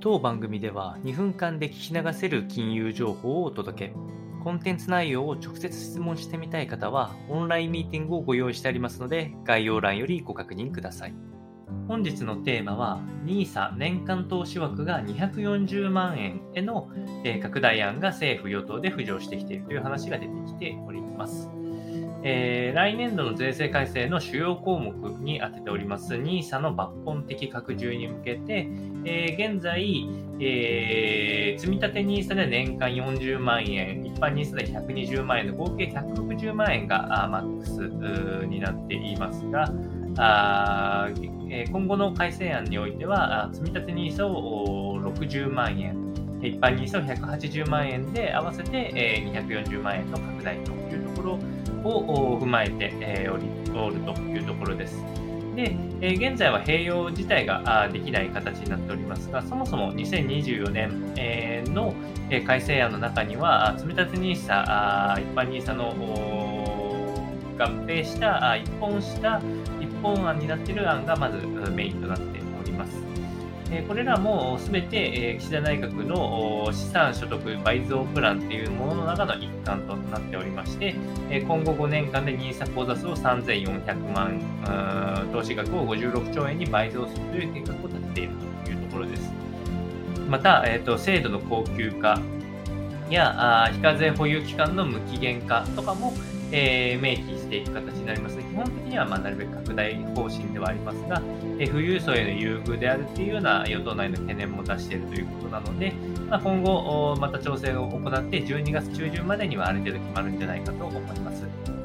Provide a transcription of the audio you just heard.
当番組では2分間で聞き流せる金融情報をお届け。コンテンツ内容を直接質問してみたい方は、オンラインミーティングをご用意してありますので、概要欄よりご確認ください。本日のテーマは、NISA 年間投資枠が240万円への拡大案が政府・与党で浮上してきているという話が出てきております。えー、来年度の税制改正の主要項目に当てております NISA の抜本的拡充に向けて、えー、現在、えー、積立 NISA で年間40万円、一般 NISA で120万円の合計160万円がマックスになっていますが、あ今後の改正案においては、積立 NISA を60万円、一般 NISA を180万円で合わせて240万円の拡大というところを踏まえて、えー、おるというところです。で、え、現在は併用自体ができない形になっておりますが、そもそも2024年、え、の、改正案の中には、積立 NISA、一般 NISA の合併した、一本した一本案になっている案がまずメインとなっておりますえこれらもすべて、え岸田内閣の資産所得倍増プランっていうものの中の一環となっておりまして、え今後5年間で NISA 口座数を3400万、投資額を56兆円に倍増するという計画を立てているというところです。また、えーと、制度の恒久化やあ非課税保有期間の無期限化とかも、えー、明記していく形になります。基本的には、ま、なるべく拡大方針ではありますが、えー、富裕層への優遇であるっていうような与党内の懸念も出しているということなので、まあ、今後、また調整を行って、12月中旬までにはある程度決まるんじゃないかと思います。